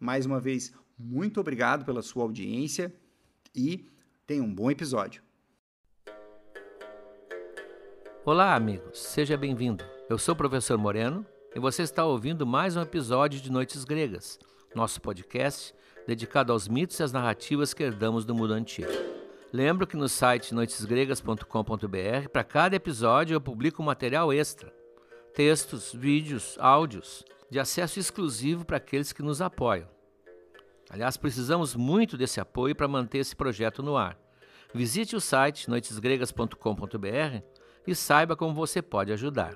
Mais uma vez, muito obrigado pela sua audiência e tenha um bom episódio. Olá, amigos, seja bem-vindo. Eu sou o professor Moreno e você está ouvindo mais um episódio de Noites Gregas, nosso podcast dedicado aos mitos e às narrativas que herdamos do mundo antigo. Lembro que no site noitesgregas.com.br, para cada episódio eu publico um material extra, textos, vídeos, áudios, de acesso exclusivo para aqueles que nos apoiam. Aliás, precisamos muito desse apoio para manter esse projeto no ar. Visite o site noitesgregas.com.br e saiba como você pode ajudar.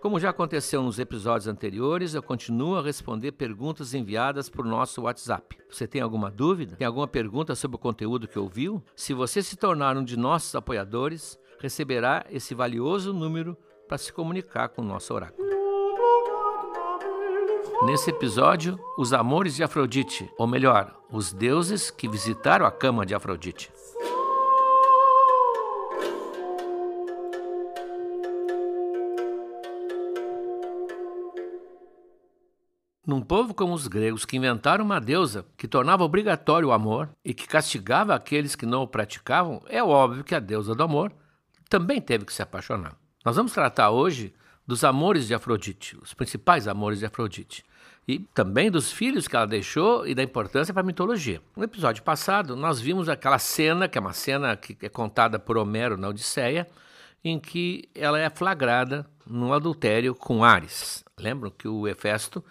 Como já aconteceu nos episódios anteriores, eu continuo a responder perguntas enviadas por nosso WhatsApp. Você tem alguma dúvida? Tem alguma pergunta sobre o conteúdo que ouviu? Se você se tornar um de nossos apoiadores, receberá esse valioso número para se comunicar com o nosso oráculo. Nesse episódio, os amores de Afrodite, ou melhor, os deuses que visitaram a cama de Afrodite. Num povo como os gregos, que inventaram uma deusa que tornava obrigatório o amor e que castigava aqueles que não o praticavam, é óbvio que a deusa do amor também teve que se apaixonar. Nós vamos tratar hoje dos amores de Afrodite, os principais amores de Afrodite, e também dos filhos que ela deixou e da importância para a mitologia. No episódio passado, nós vimos aquela cena, que é uma cena que é contada por Homero na Odisseia, em que ela é flagrada num adultério com Ares. Lembram que o Hefesto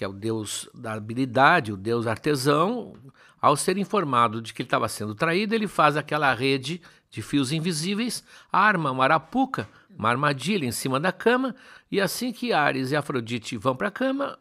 que é o deus da habilidade, o deus artesão, ao ser informado de que ele estava sendo traído, ele faz aquela rede de fios invisíveis, arma uma arapuca, uma armadilha em cima da cama, e assim que Ares e Afrodite vão para a cama,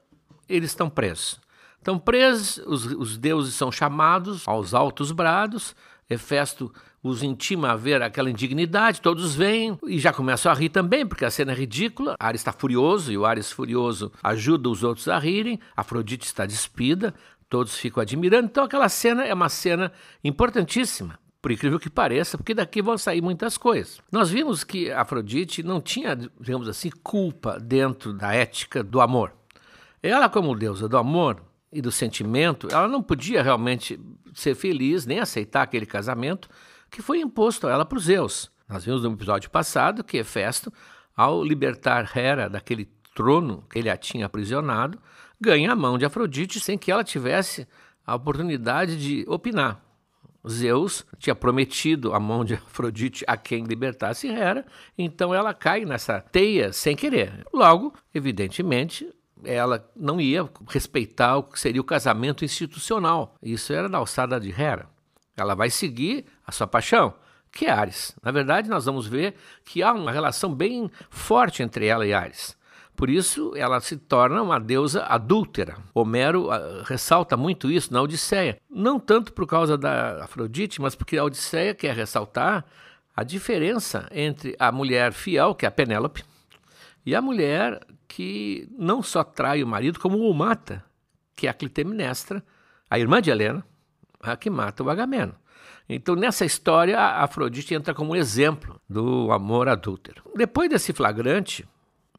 eles estão presos. Estão presos, os, os deuses são chamados aos altos brados, Hefesto os intima a ver aquela indignidade, todos vêm e já começam a rir também, porque a cena é ridícula. Ares está furioso e o Ares furioso ajuda os outros a rirem. Afrodite está despida, todos ficam admirando. Então aquela cena é uma cena importantíssima. Por incrível que pareça, porque daqui vão sair muitas coisas. Nós vimos que Afrodite não tinha, digamos assim, culpa dentro da ética do amor. Ela, como deusa do amor, e do sentimento, ela não podia realmente ser feliz nem aceitar aquele casamento que foi imposto a ela por Zeus. Nós vimos no episódio passado que Hefesto, ao libertar Hera daquele trono que ele a tinha aprisionado, ganha a mão de Afrodite sem que ela tivesse a oportunidade de opinar. Zeus tinha prometido a mão de Afrodite a quem libertasse Hera, então ela cai nessa teia sem querer. Logo, evidentemente, ela não ia respeitar o que seria o casamento institucional. Isso era da alçada de Hera. Ela vai seguir a sua paixão, que é Ares. Na verdade, nós vamos ver que há uma relação bem forte entre ela e Ares. Por isso, ela se torna uma deusa adúltera. Homero uh, ressalta muito isso na Odisseia. Não tanto por causa da Afrodite, mas porque a Odisseia quer ressaltar a diferença entre a mulher fiel, que é a Penélope, e a mulher que não só trai o marido, como o mata, que é a Clitemnestra, a irmã de Helena, a que mata o Agamemnon. Então, nessa história, a Afrodite entra como exemplo do amor adúltero. Depois desse flagrante,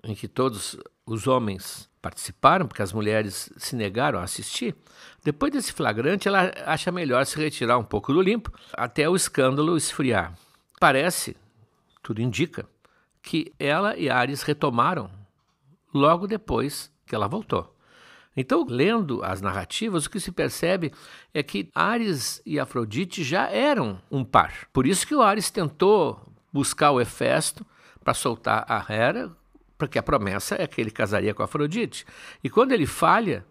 em que todos os homens participaram, porque as mulheres se negaram a assistir, depois desse flagrante, ela acha melhor se retirar um pouco do limpo até o escândalo esfriar. Parece, tudo indica, que ela e Ares retomaram logo depois que ela voltou. Então, lendo as narrativas, o que se percebe é que Ares e Afrodite já eram um par. Por isso que o Ares tentou buscar o Hefesto para soltar a Hera, porque a promessa é que ele casaria com Afrodite. E quando ele falha,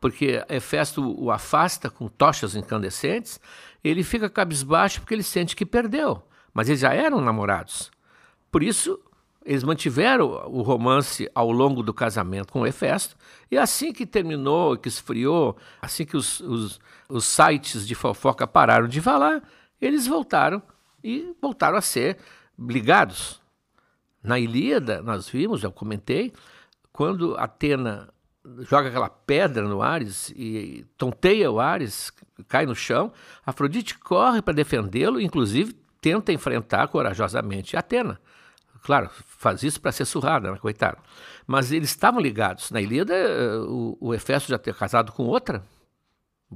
porque Hefesto o afasta com tochas incandescentes, ele fica cabisbaixo porque ele sente que perdeu. Mas eles já eram namorados. Por isso, eles mantiveram o romance ao longo do casamento com Hefesto, e assim que terminou, que esfriou, assim que os, os, os sites de fofoca pararam de falar, eles voltaram e voltaram a ser ligados. Na Ilíada, nós vimos, eu comentei, quando Atena joga aquela pedra no Ares e tonteia o Ares, cai no chão, Afrodite corre para defendê-lo, inclusive tenta enfrentar corajosamente Atena. Claro, faz isso para ser surrada, né, coitado. Mas eles estavam ligados. Na Ilíada, eh, o, o já ter casado com outra.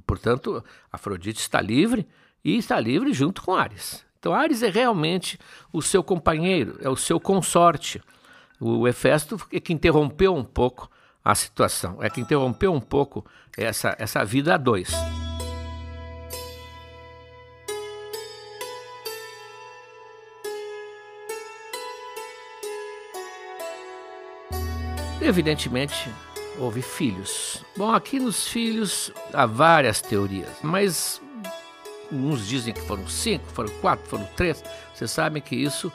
Portanto, Afrodite está livre e está livre junto com Ares. Então, Ares é realmente o seu companheiro, é o seu consorte. O Hefesto é que interrompeu um pouco a situação, é que interrompeu um pouco essa, essa vida a dois. Evidentemente, houve filhos. Bom, aqui nos filhos há várias teorias, mas uns dizem que foram cinco, foram quatro, foram três. Vocês sabem que isso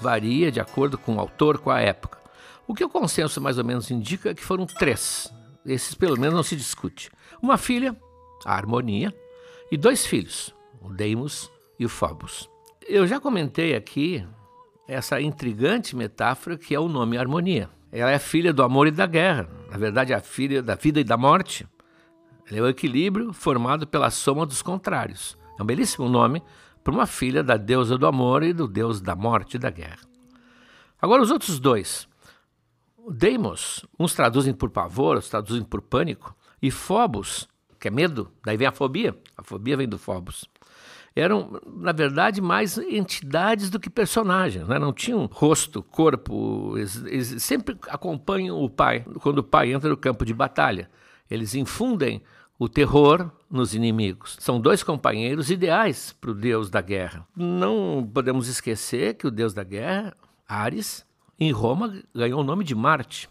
varia de acordo com o autor, com a época. O que o consenso mais ou menos indica é que foram três. Esses pelo menos não se discute. Uma filha, a Harmonia, e dois filhos, o Deimos e o Phobos. Eu já comentei aqui essa intrigante metáfora que é o nome Harmonia. Ela é filha do amor e da guerra. Na verdade, é a filha da vida e da morte. Ela é o equilíbrio formado pela soma dos contrários. Um belíssimo nome para uma filha da deusa do amor e do deus da morte e da guerra. Agora, os outros dois. Deimos, uns traduzem por pavor, outros traduzem por pânico. E Phobos, que é medo, daí vem a fobia. A fobia vem do Phobos eram, na verdade, mais entidades do que personagens. Né? Não tinham rosto, corpo. Eles, eles, sempre acompanham o pai quando o pai entra no campo de batalha. Eles infundem o terror nos inimigos. São dois companheiros ideais para o deus da guerra. Não podemos esquecer que o deus da guerra, Ares, em Roma ganhou o nome de Marte.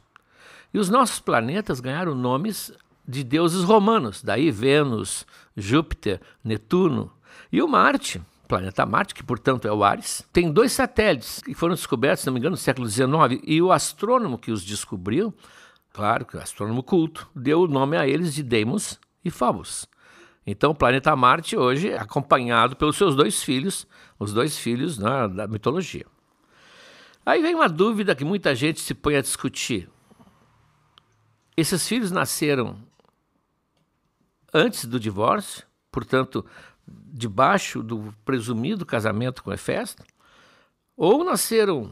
E os nossos planetas ganharam nomes de deuses romanos, daí Vênus, Júpiter, Netuno, e o Marte, planeta Marte, que portanto é o Ares, tem dois satélites que foram descobertos, se não me engano, no século XIX, e o astrônomo que os descobriu, claro que o astrônomo culto, deu o nome a eles de Deimos e Phobos. Então, o planeta Marte hoje é acompanhado pelos seus dois filhos, os dois filhos né, da mitologia. Aí vem uma dúvida que muita gente se põe a discutir. Esses filhos nasceram antes do divórcio, portanto, debaixo do presumido casamento com Hefesto, ou nasceram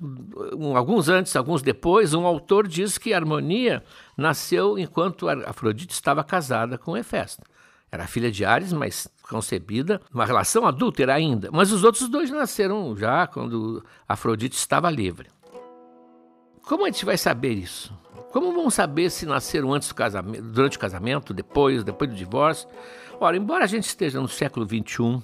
um, alguns antes, alguns depois, um autor diz que a Harmonia nasceu enquanto Afrodite estava casada com Hefesto. Era filha de Ares, mas concebida, uma relação adúltera ainda. Mas os outros dois nasceram já quando Afrodite estava livre. Como a gente vai saber isso? Como vamos saber se nasceram antes do casamento, durante o casamento, depois, depois do divórcio? Ora, embora a gente esteja no século XXI,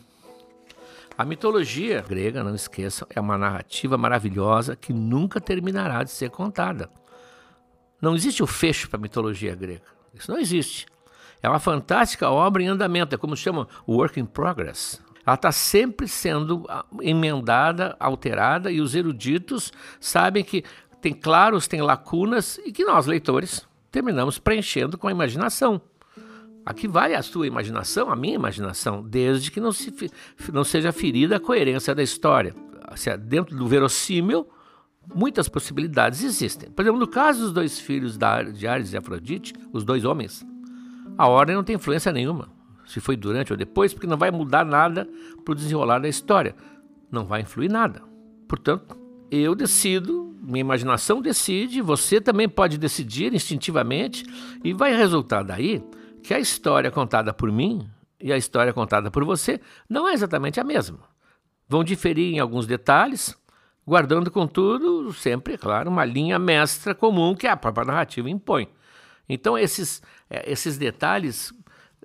a mitologia grega, não esqueçam, é uma narrativa maravilhosa que nunca terminará de ser contada. Não existe o fecho para a mitologia grega. Isso não existe. É uma fantástica obra em andamento, é como chama work in progress. Ela está sempre sendo ah, emendada, alterada, e os eruditos sabem que tem claros, tem lacunas, e que nós, leitores, terminamos preenchendo com a imaginação. Aqui vai a sua imaginação, a minha imaginação, desde que não, se, não seja ferida a coerência da história. É dentro do verossímil, muitas possibilidades existem. Por exemplo, no caso dos dois filhos de Ares e Afrodite, os dois homens, a ordem não tem influência nenhuma, se foi durante ou depois, porque não vai mudar nada para o desenrolar da história. Não vai influir nada. Portanto, eu decido, minha imaginação decide, você também pode decidir instintivamente, e vai resultar daí que a história contada por mim e a história contada por você não é exatamente a mesma. Vão diferir em alguns detalhes, guardando, contudo, sempre, é claro, uma linha mestra comum que a própria narrativa impõe. Então, esses, é, esses detalhes,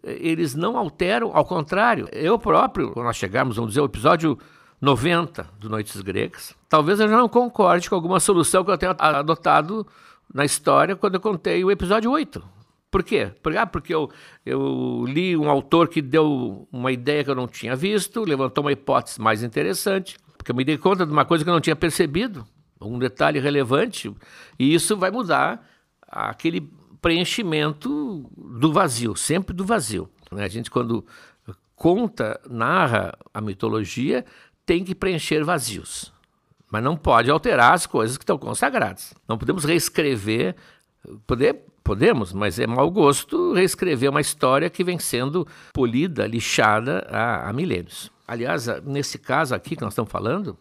é, eles não alteram, ao contrário, eu próprio, quando nós chegarmos, vamos dizer, o episódio 90 do Noites Gregas, talvez eu já não concorde com alguma solução que eu tenha adotado na história quando eu contei o episódio 8. Por quê? Porque, ah, porque eu, eu li um autor que deu uma ideia que eu não tinha visto, levantou uma hipótese mais interessante, porque eu me dei conta de uma coisa que eu não tinha percebido, um detalhe relevante, e isso vai mudar aquele preenchimento do vazio, sempre do vazio. Né? A gente, quando conta, narra a mitologia, tem que preencher vazios. Mas não pode alterar as coisas que estão consagradas. Não podemos reescrever. Poder, podemos, mas é mau gosto reescrever uma história que vem sendo polida, lixada há, há milênios. Aliás, nesse caso aqui que nós estamos falando,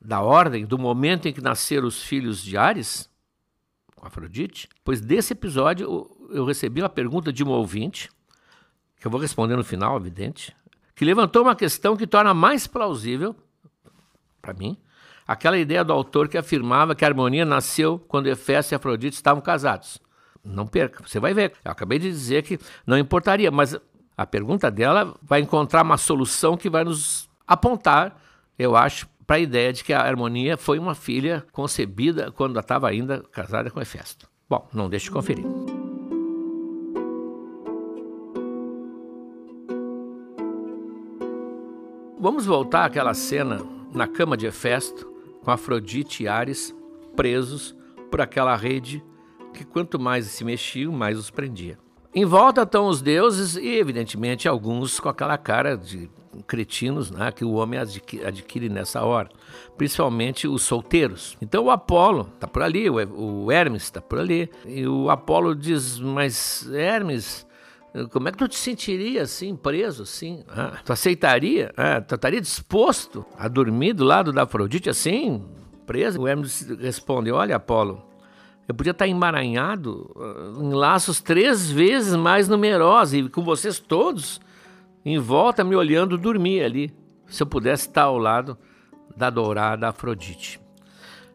da ordem, do momento em que nasceram os filhos de Ares, Afrodite, pois desse episódio eu recebi uma pergunta de um ouvinte, que eu vou responder no final, evidente, que levantou uma questão que torna mais plausível, para mim, aquela ideia do autor que afirmava que a harmonia nasceu quando Hefesto e Afrodite estavam casados. Não perca, você vai ver. Eu acabei de dizer que não importaria, mas a pergunta dela vai encontrar uma solução que vai nos apontar, eu acho, para a ideia de que a harmonia foi uma filha concebida quando estava ainda casada com Hefesto. Bom, não deixe de conferir. Vamos voltar àquela cena na cama de Hefesto, com Afrodite e Ares presos por aquela rede que quanto mais se mexiam, mais os prendia. Em volta estão os deuses e, evidentemente, alguns com aquela cara de cretinos né, que o homem adquire, nessa hora, principalmente os solteiros. Então o Apolo está por ali, o Hermes está por ali, e o Apolo diz: Mas Hermes, como é que tu te sentiria assim, preso assim? Ah, tu aceitaria? Ah, tu estaria disposto a dormir do lado da Afrodite assim, preso? O Hermes responde: Olha, Apolo, eu podia estar emaranhado ah, em laços três vezes mais numerosos e com vocês todos em volta me olhando dormir ali, se eu pudesse estar ao lado da dourada Afrodite.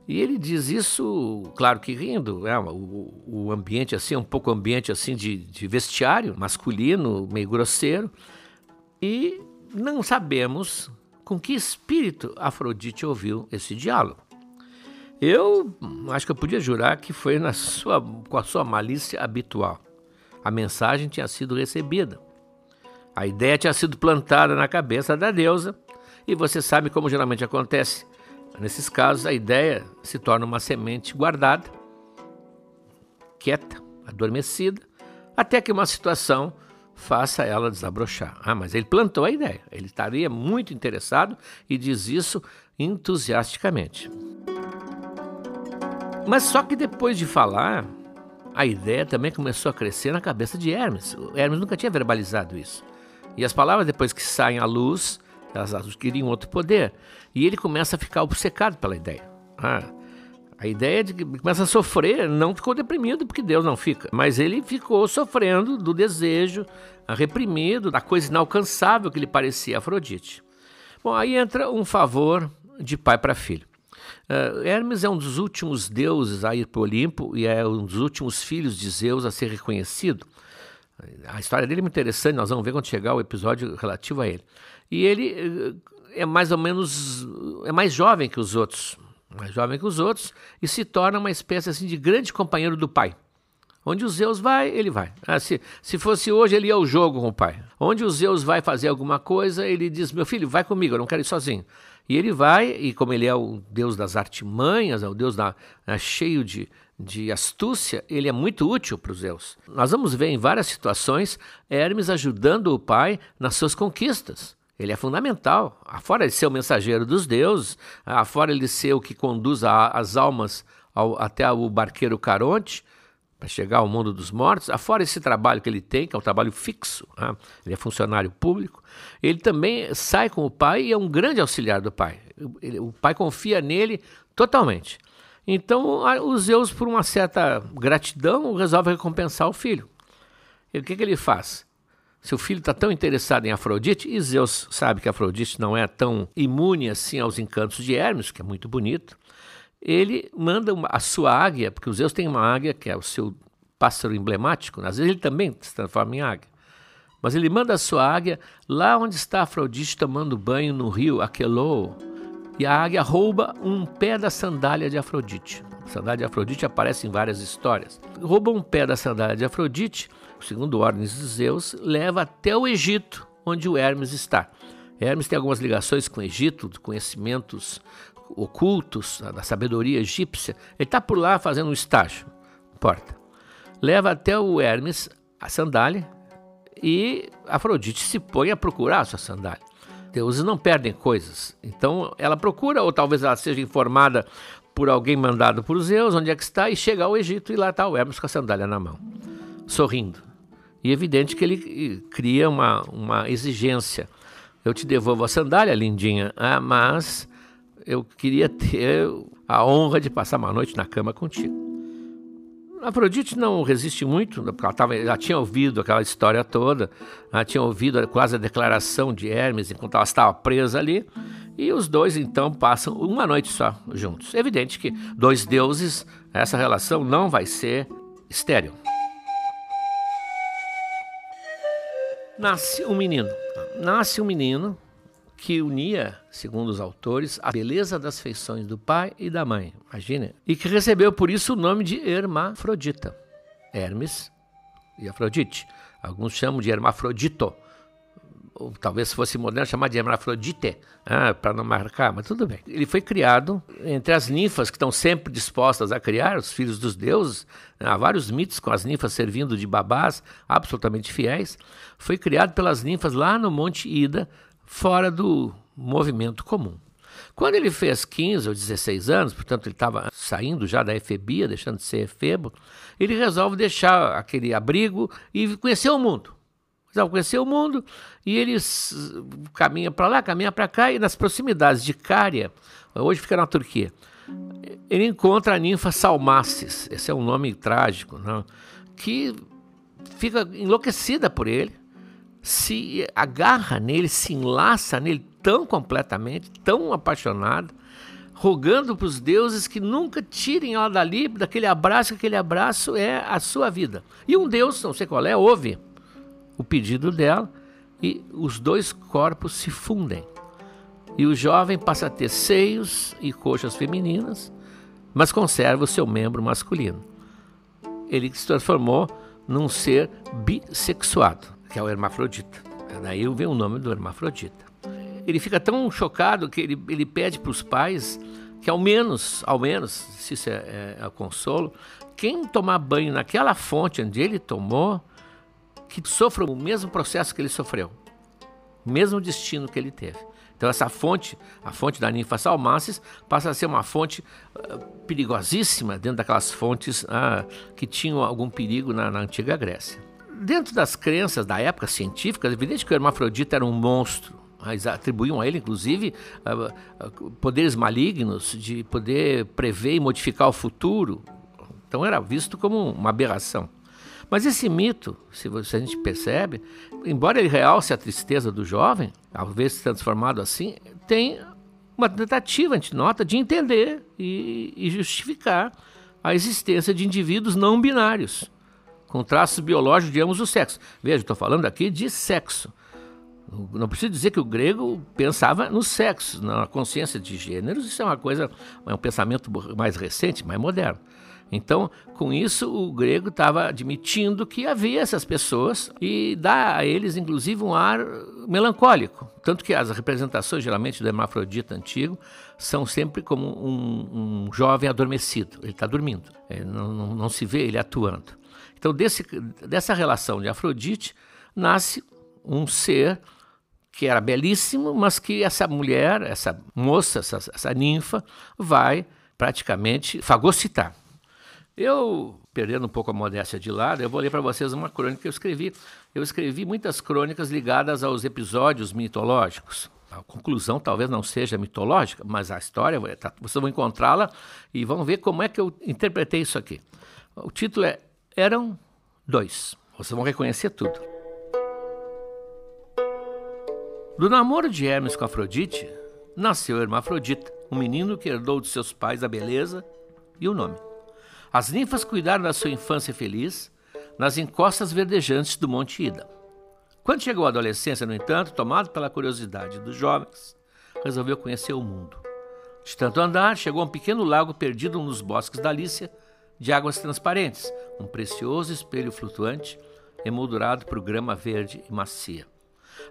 E ele diz isso, claro que rindo, é, o, o ambiente assim, um pouco ambiente assim de, de vestiário masculino, meio grosseiro, e não sabemos com que espírito Afrodite ouviu esse diálogo. Eu acho que eu podia jurar que foi na sua, com a sua malícia habitual. A mensagem tinha sido recebida. A ideia tinha sido plantada na cabeça da deusa, e você sabe como geralmente acontece. Nesses casos, a ideia se torna uma semente guardada, quieta, adormecida, até que uma situação faça ela desabrochar. Ah, mas ele plantou a ideia, ele estaria muito interessado e diz isso entusiasticamente. Mas só que depois de falar, a ideia também começou a crescer na cabeça de Hermes. O Hermes nunca tinha verbalizado isso. E as palavras, depois que saem à luz, elas adquirem outro poder. E ele começa a ficar obcecado pela ideia. Ah, a ideia de que começa a sofrer, não ficou deprimido, porque Deus não fica, mas ele ficou sofrendo do desejo reprimido, da coisa inalcançável que lhe parecia Afrodite. Bom, aí entra um favor de pai para filho. Uh, Hermes é um dos últimos deuses a ir para o Olimpo e é um dos últimos filhos de Zeus a ser reconhecido. A história dele é muito interessante, nós vamos ver quando chegar o episódio relativo a ele. E ele eh, é mais ou menos é mais jovem que os outros, mais jovem que os outros e se torna uma espécie assim de grande companheiro do pai. Onde o Zeus vai, ele vai. Ah, se, se fosse hoje, ele ia ao jogo com o pai. Onde o Zeus vai fazer alguma coisa, ele diz: Meu filho, vai comigo, eu não quero ir sozinho. E ele vai, e como ele é o deus das artimanhas, é o deus da, é cheio de, de astúcia, ele é muito útil para os Zeus. Nós vamos ver em várias situações Hermes ajudando o pai nas suas conquistas. Ele é fundamental. Afora ele ser o mensageiro dos deuses, afora ele ser o que conduz a, as almas ao, até o barqueiro Caronte, para chegar ao mundo dos mortos, afora esse trabalho que ele tem, que é um trabalho fixo, né? ele é funcionário público, ele também sai com o pai e é um grande auxiliar do pai. Ele, o pai confia nele totalmente. Então, os Zeus, por uma certa gratidão, resolve recompensar o filho. E o que, que ele faz? Se o filho está tão interessado em Afrodite, e Zeus sabe que Afrodite não é tão imune assim aos encantos de Hermes, que é muito bonito, ele manda uma, a sua águia, porque o Zeus tem uma águia que é o seu pássaro emblemático, às vezes ele também se transforma em águia. Mas ele manda a sua águia lá onde está Afrodite tomando banho no rio Aqueloo, e a águia rouba um pé da sandália de Afrodite. A sandália de Afrodite aparece em várias histórias. Rouba um pé da sandália de Afrodite segundo ordens de Zeus, leva até o Egito, onde o Hermes está. Hermes tem algumas ligações com o Egito, conhecimentos ocultos, da sabedoria egípcia. Ele está por lá fazendo um estágio, porta. Leva até o Hermes a sandália e Afrodite se põe a procurar a sua sandália. Deuses não perdem coisas. Então ela procura, ou talvez ela seja informada por alguém mandado por Zeus, onde é que está, e chega ao Egito e lá está o Hermes com a sandália na mão, sorrindo. E é evidente que ele cria uma, uma exigência. Eu te devolvo a sandália, lindinha, ah, mas eu queria ter a honra de passar uma noite na cama contigo. Afrodite não resiste muito, porque ela, tava, ela tinha ouvido aquela história toda, ela tinha ouvido quase a declaração de Hermes enquanto ela estava presa ali, e os dois então passam uma noite só juntos. É evidente que dois deuses, essa relação não vai ser estéril. Nasce um menino. Nasce um menino que unia, segundo os autores, a beleza das feições do pai e da mãe. Imagine. E que recebeu por isso o nome de Hermafrodita. Hermes e Afrodite. Alguns chamam de Hermafrodito ou talvez fosse moderno chamar de hermafrodite, ah, para não marcar, mas tudo bem. Ele foi criado entre as ninfas que estão sempre dispostas a criar, os filhos dos deuses. Há vários mitos com as ninfas servindo de babás absolutamente fiéis. Foi criado pelas ninfas lá no Monte Ida, fora do movimento comum. Quando ele fez 15 ou 16 anos, portanto ele estava saindo já da efebia, deixando de ser efebo, ele resolve deixar aquele abrigo e conhecer o mundo precisava conhecer o mundo, e ele caminha para lá, caminha para cá, e nas proximidades de Cária, hoje fica na Turquia, ele encontra a ninfa Salmaces, esse é um nome trágico, não? que fica enlouquecida por ele, se agarra nele, se enlaça nele tão completamente, tão apaixonada, rogando para os deuses que nunca tirem ela dali, daquele abraço, que aquele abraço é a sua vida. E um deus, não sei qual é, ouve o pedido dela e os dois corpos se fundem. E o jovem passa a ter seios e coxas femininas, mas conserva o seu membro masculino. Ele se transformou num ser bissexuado, que é o hermafrodita. Daí vem o nome do hermafrodita. Ele fica tão chocado que ele, ele pede para os pais que ao menos, ao menos, se isso é, é, é consolo, quem tomar banho naquela fonte onde ele tomou, que sofram o mesmo processo que ele sofreu, o mesmo destino que ele teve. Então essa fonte, a fonte da ninfa Salmaces, passa a ser uma fonte uh, perigosíssima dentro daquelas fontes uh, que tinham algum perigo na, na, antiga Grécia. Dentro das crenças da época científica, é evidente que o hermafrodita era um monstro. Eles atribuíam a ele, inclusive, uh, poderes malignos de poder prever e modificar o futuro. Então era visto como uma aberração. Mas esse mito, se a gente percebe, embora ele realce a tristeza do jovem, ao ver se transformado assim, tem uma tentativa, a gente nota, de entender e justificar a existência de indivíduos não binários, com traços biológicos de ambos os sexos. Veja, estou falando aqui de sexo. Não preciso dizer que o grego pensava no sexo, na consciência de gêneros, isso é uma coisa, é um pensamento mais recente, mais moderno. Então, com isso, o grego estava admitindo que havia essas pessoas e dá a eles, inclusive, um ar melancólico. Tanto que as representações, geralmente, do hermafrodita antigo são sempre como um, um jovem adormecido. Ele está dormindo, não, não, não, se vê ele atuando. Então, desse, dessa relação de Afrodite, nasce um ser que era belíssimo, mas que essa mulher, essa moça, essa, essa ninfa, vai praticamente fagocitar. Eu, perdendo um pouco a modéstia de lado, eu vou ler para vocês uma crônica que eu escrevi. Eu escrevi muitas crônicas ligadas aos episódios mitológicos. A conclusão talvez não seja mitológica, mas a história, tá, vocês vão encontrá-la e vão ver como é que eu interpretei isso aqui. O título é Eram Dois. Vocês vão reconhecer tudo. Do namoro de Hermes com Afrodite, nasceu Hermafrodita, um menino que herdou de seus pais a beleza e o nome. As ninfas cuidaram da sua infância feliz nas encostas verdejantes do Monte Ida. Quando chegou à adolescência, no entanto, tomado pela curiosidade dos jovens, resolveu conhecer o mundo. De tanto andar, chegou a um pequeno lago perdido nos bosques da Lícia, de águas transparentes, um precioso espelho flutuante, emoldurado por grama verde e macia.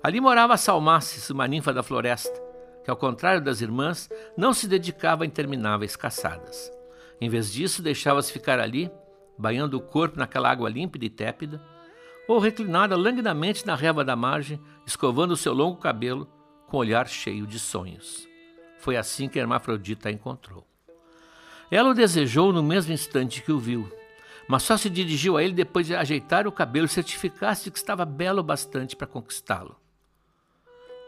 Ali morava Salmaces, uma ninfa da floresta, que, ao contrário das irmãs, não se dedicava a intermináveis caçadas. Em vez disso, deixava-se ficar ali, banhando o corpo naquela água límpida e tépida, ou reclinada languidamente na reva da margem, escovando o seu longo cabelo com um olhar cheio de sonhos. Foi assim que a Hermafrodita a encontrou. Ela o desejou no mesmo instante que o viu, mas só se dirigiu a ele depois de ajeitar o cabelo e certificar-se de que estava belo bastante para conquistá-lo.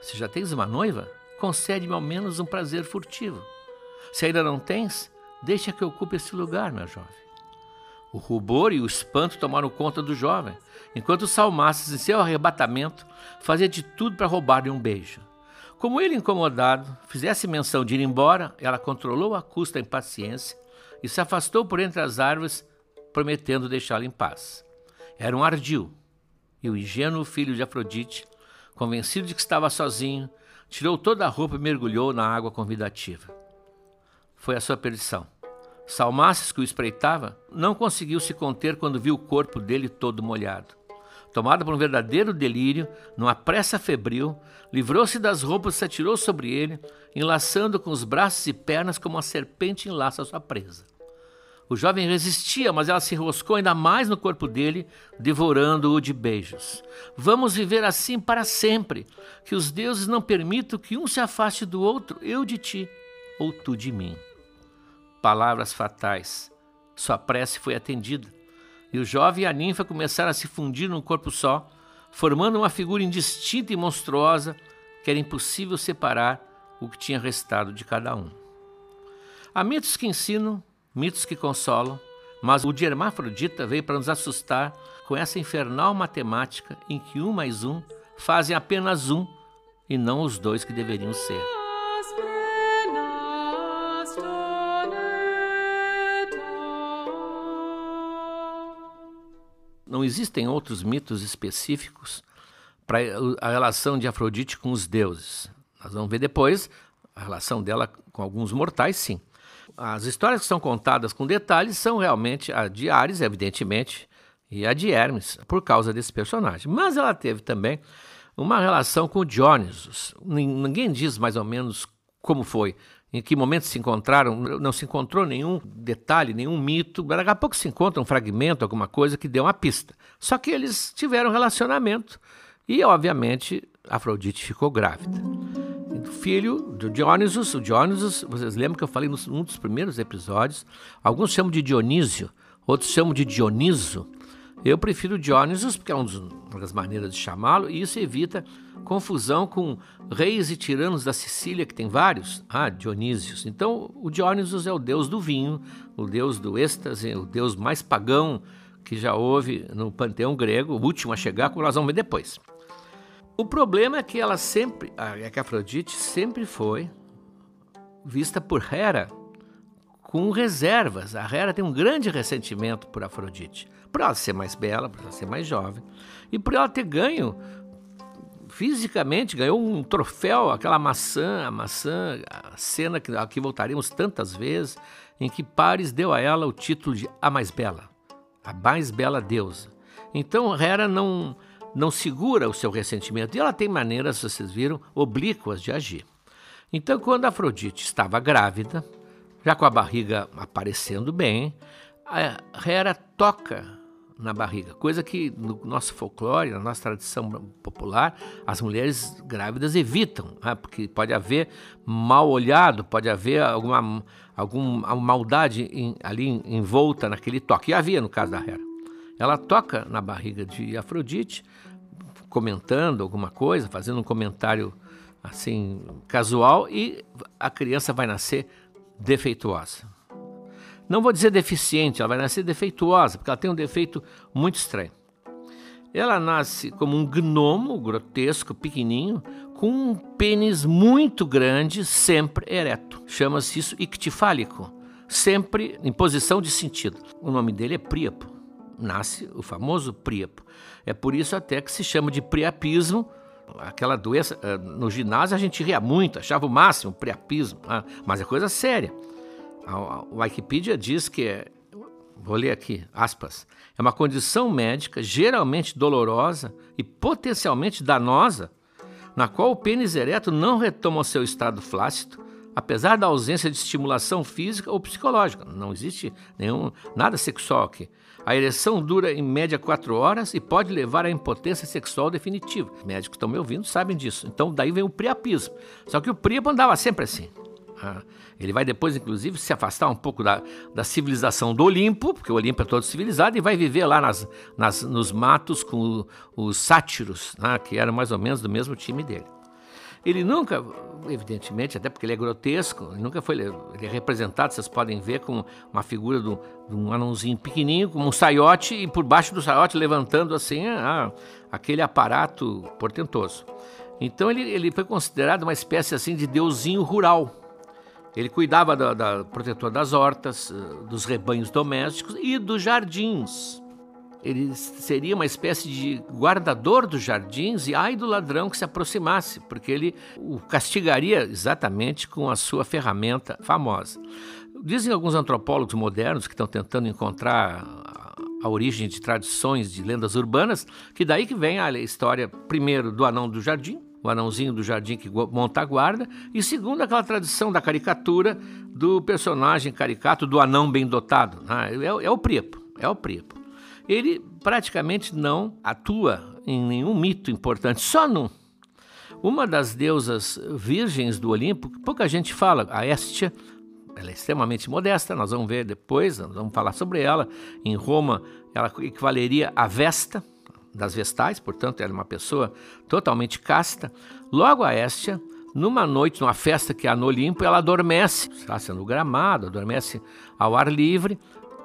Se já tens uma noiva, concede-me ao menos um prazer furtivo. Se ainda não tens, Deixa que ocupe esse lugar, meu jovem. O rubor e o espanto tomaram conta do jovem, enquanto Salmaces, em seu arrebatamento, fazia de tudo para roubar-lhe um beijo. Como ele, incomodado, fizesse menção de ir embora, ela controlou a custa a impaciência e se afastou por entre as árvores, prometendo deixá-lo em paz. Era um ardil, e o ingênuo filho de Afrodite, convencido de que estava sozinho, tirou toda a roupa e mergulhou na água convidativa foi a sua perdição. Salmaces, que o espreitava, não conseguiu se conter quando viu o corpo dele todo molhado. Tomado por um verdadeiro delírio, numa pressa febril, livrou-se das roupas e se atirou sobre ele, enlaçando com os braços e pernas como uma serpente enlaça sua presa. O jovem resistia, mas ela se enroscou ainda mais no corpo dele, devorando-o de beijos. Vamos viver assim para sempre, que os deuses não permitam que um se afaste do outro, eu de ti ou tu de mim palavras fatais. Sua prece foi atendida, e o jovem e a ninfa começaram a se fundir num corpo só, formando uma figura indistinta e monstruosa que era impossível separar o que tinha restado de cada um. Há mitos que ensinam, mitos que consolam, mas o de Hermafrodita veio para nos assustar com essa infernal matemática em que um mais um fazem apenas um e não os dois que deveriam ser. Não existem outros mitos específicos para a relação de Afrodite com os deuses. Nós vamos ver depois a relação dela com alguns mortais, sim. As histórias que são contadas com detalhes são realmente a de Ares, evidentemente, e a de Hermes, por causa desse personagem. Mas ela teve também uma relação com Dionysus. Ninguém diz mais ou menos como foi em que momento se encontraram, não se encontrou nenhum detalhe, nenhum mito. Daqui a pouco se encontra um fragmento, alguma coisa que deu uma pista. Só que eles tiveram relacionamento e, obviamente, Afrodite ficou grávida. Filho de Dionysus, o Dionysus, vocês lembram que eu falei num dos primeiros episódios, alguns chamam de Dionísio, outros chamam de Dioniso. Eu prefiro Dionysus, porque é uma das maneiras de chamá-lo, e isso evita confusão com reis e tiranos da Sicília, que tem vários. Ah, Dionísios. Então, o Dionysus é o deus do vinho, o deus do êxtase, o deus mais pagão que já houve no panteão grego, o último a chegar, como nós vamos ver depois. O problema é que ela sempre, é que Afrodite sempre foi vista por Hera com reservas. A Hera tem um grande ressentimento por Afrodite, por ela ser mais bela, por ela ser mais jovem e por ela ter ganho fisicamente ganhou um troféu, aquela maçã, a maçã, a cena que aqui voltaremos tantas vezes, em que Paris deu a ela o título de a mais bela, a mais bela deusa. Então Hera não não segura o seu ressentimento e ela tem maneiras, vocês viram, oblíquas de agir. Então, quando Afrodite estava grávida, já com a barriga aparecendo bem, a Hera toca na barriga, coisa que no nosso folclore, na nossa tradição popular, as mulheres grávidas evitam, né? porque pode haver mal olhado, pode haver alguma, alguma maldade em, ali envolta naquele toque. E havia no caso da Hera. Ela toca na barriga de Afrodite, comentando alguma coisa, fazendo um comentário assim casual, e a criança vai nascer defeituosa. Não vou dizer deficiente, ela vai nascer defeituosa, porque ela tem um defeito muito estranho. Ela nasce como um gnomo grotesco, pequenininho, com um pênis muito grande, sempre ereto. Chama-se isso ictifálico, sempre em posição de sentido. O nome dele é Príapo. Nasce o famoso Príapo. É por isso até que se chama de priapismo, aquela doença. Eh, no ginásio a gente ria muito, achava o máximo priapismo, ah, mas é coisa séria. A Wikipedia diz que é, vou ler aqui, aspas, é uma condição médica geralmente dolorosa e potencialmente danosa, na qual o pênis ereto não retoma o seu estado flácido, apesar da ausência de estimulação física ou psicológica. Não existe nenhum nada sexual aqui. A ereção dura em média quatro horas e pode levar à impotência sexual definitiva. Os médicos que estão me ouvindo sabem disso. Então daí vem o priapismo. Só que o priapo andava sempre assim. Ah, ele vai depois, inclusive, se afastar um pouco da, da civilização do Olimpo, porque o Olimpo é todo civilizado, e vai viver lá nas, nas, nos matos com o, os sátiros, né, que eram mais ou menos do mesmo time dele. Ele nunca, evidentemente, até porque ele é grotesco, ele nunca foi. Ele é representado, vocês podem ver, como uma figura de um anãozinho pequenininho, como um saiote, e por baixo do saiote levantando assim ah, aquele aparato portentoso. Então ele, ele foi considerado uma espécie assim de deusinho rural. Ele cuidava da, da protetor das hortas, eh, dos rebanhos domésticos e dos jardins. Ele seria uma espécie de guardador dos jardins e ai do ladrão que se aproximasse, porque ele o castigaria exatamente com a sua ferramenta famosa. Dizem alguns antropólogos modernos que estão tentando encontrar a origem de tradições, de lendas urbanas, que daí que vem a história, primeiro, do anão do jardim, o anãozinho do jardim que monta a guarda, e segundo aquela tradição da caricatura do personagem caricato do anão bem dotado. Né? É, é, o Priepo, é o Priepo. Ele praticamente não atua em nenhum mito importante, só num. Uma das deusas virgens do Olimpo, pouca gente fala, a Estia, ela é extremamente modesta, nós vamos ver depois, nós vamos falar sobre ela. Em Roma, ela equivaleria a Vesta, das Vestais, portanto, era uma pessoa totalmente casta. Logo a Estia, numa noite, numa festa que há no Olimpo, ela adormece, está sendo gramado, adormece ao ar livre,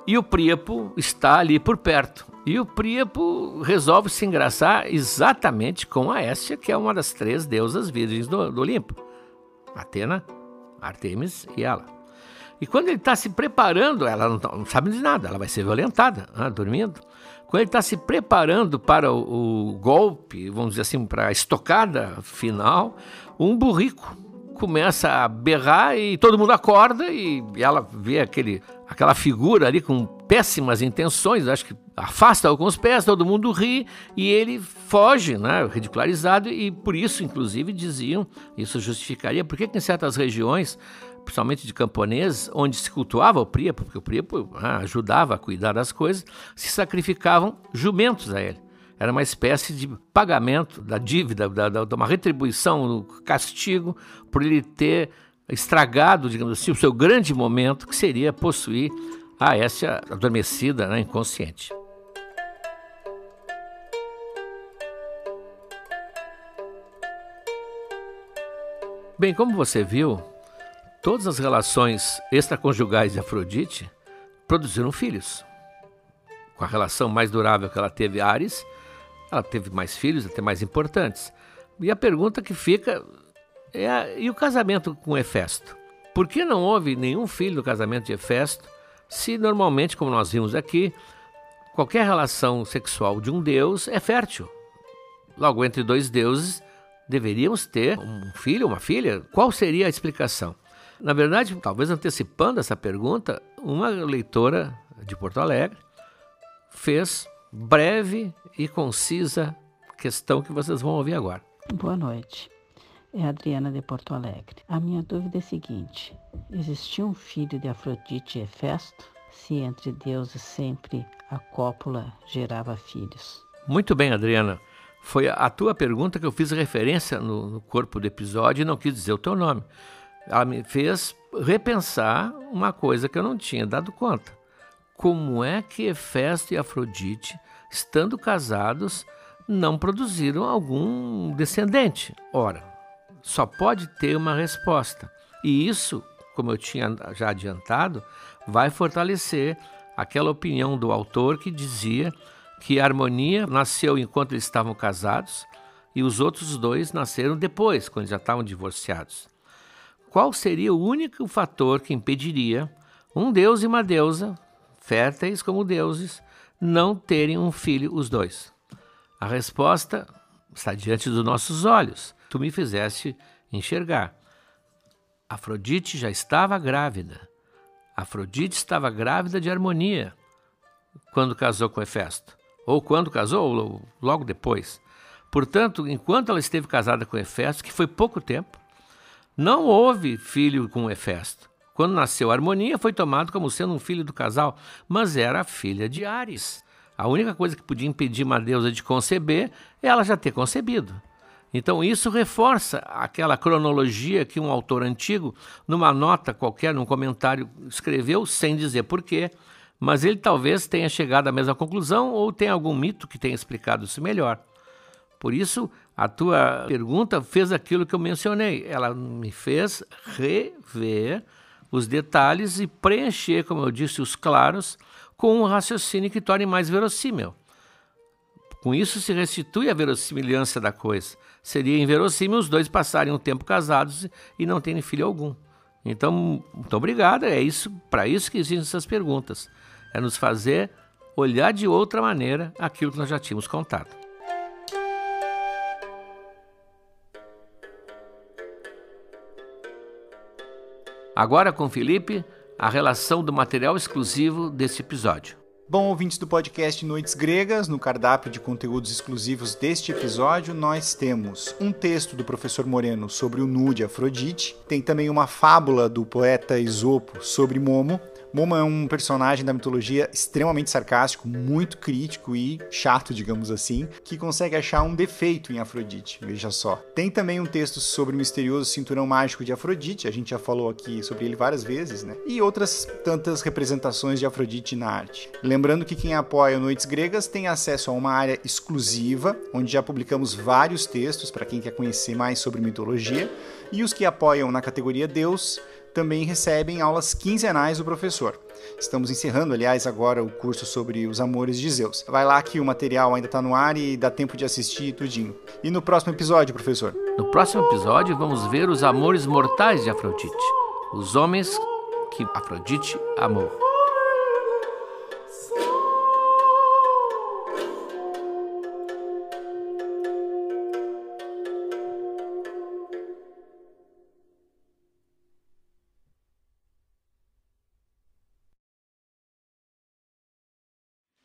e o Príapo está ali por perto. E o Príapo resolve se engraçar exatamente com a Estia, que é uma das três deusas virgens do, do Olimpo: Atena, Artemis e ela. E quando ele está se preparando, ela não, não, sabe de nada, ela vai ser violentada, né, dormindo. Quando ele está se preparando para o, o, golpe, vamos dizer assim, para a estocada final, um burrico começa a berrar e todo mundo acorda e ela vê aquele, aquela figura ali com péssimas intenções, acho que afasta-o com os pés, todo mundo ri e ele foge, né, ridicularizado e por isso, inclusive, diziam, isso justificaria, porque que em certas regiões principalmente de camponeses, onde se cultuava o Príapo, porque o Príapo ah, ajudava a cuidar das coisas, se sacrificavam jumentos a ele. Era uma espécie de pagamento da dívida, da, da, de uma retribuição, do castigo, por ele ter estragado, digamos assim, o seu grande momento, que seria possuir a Estia adormecida, né, inconsciente. Bem, como você viu, Todas as relações extraconjugais de Afrodite produziram filhos. Com a relação mais durável que ela teve, Ares, ela teve mais filhos, até mais importantes. E a pergunta que fica é: e o casamento com Hefesto? Por que não houve nenhum filho no casamento de Hefesto, se normalmente, como nós vimos aqui, qualquer relação sexual de um deus é fértil? Logo, entre dois deuses deveríamos ter um filho, uma filha? Qual seria a explicação? Na verdade, talvez antecipando essa pergunta, uma leitora de Porto Alegre fez breve e concisa questão que vocês vão ouvir agora. Boa noite. É Adriana de Porto Alegre. A minha dúvida é a seguinte: existia um filho de Afrodite e Hefesto? Se entre deuses sempre a cópula gerava filhos. Muito bem, Adriana. Foi a tua pergunta que eu fiz referência no, no corpo do episódio e não quis dizer o teu nome. Ela me fez repensar uma coisa que eu não tinha dado conta. Como é que Hefesto e Afrodite, estando casados, não produziram algum descendente? Ora, só pode ter uma resposta. E isso, como eu tinha já adiantado, vai fortalecer aquela opinião do autor que dizia que a harmonia nasceu enquanto eles estavam casados e os outros dois nasceram depois, quando já estavam divorciados. Qual seria o único fator que impediria um deus e uma deusa, férteis como deuses, não terem um filho os dois? A resposta está diante dos nossos olhos. Tu me fizeste enxergar. Afrodite já estava grávida. Afrodite estava grávida de harmonia quando casou com Hefesto ou quando casou, ou logo depois. Portanto, enquanto ela esteve casada com Hefesto, que foi pouco tempo, não houve filho com Hefesto. Quando nasceu Harmonia, foi tomado como sendo um filho do casal, mas era filha de Ares. A única coisa que podia impedir uma deusa de conceber é ela já ter concebido. Então, isso reforça aquela cronologia que um autor antigo, numa nota qualquer, num comentário, escreveu sem dizer porquê, mas ele talvez tenha chegado à mesma conclusão ou tenha algum mito que tenha explicado isso melhor. Por isso, a tua pergunta fez aquilo que eu mencionei. Ela me fez rever os detalhes e preencher, como eu disse, os claros com um raciocínio que torne mais verossímil. Com isso se restitui a verossimilhança da coisa. Seria inverossímil os dois passarem um tempo casados e não terem filho algum. Então, muito obrigado. É isso, para isso que existem essas perguntas é nos fazer olhar de outra maneira aquilo que nós já tínhamos contado. Agora com Felipe, a relação do material exclusivo deste episódio. Bom, ouvintes do podcast Noites Gregas, no cardápio de conteúdos exclusivos deste episódio, nós temos um texto do professor Moreno sobre o nude Afrodite, tem também uma fábula do poeta Esopo sobre Momo, Momo é um personagem da mitologia extremamente sarcástico, muito crítico e chato, digamos assim, que consegue achar um defeito em Afrodite, veja só. Tem também um texto sobre o misterioso cinturão mágico de Afrodite, a gente já falou aqui sobre ele várias vezes, né? E outras tantas representações de Afrodite na arte. Lembrando que quem apoia Noites Gregas tem acesso a uma área exclusiva, onde já publicamos vários textos para quem quer conhecer mais sobre mitologia, e os que apoiam na categoria Deus também recebem aulas quinzenais do professor. Estamos encerrando, aliás, agora o curso sobre os amores de Zeus. Vai lá que o material ainda está no ar e dá tempo de assistir tudinho. E no próximo episódio, professor? No próximo episódio vamos ver os amores mortais de Afrodite. Os homens que Afrodite amou.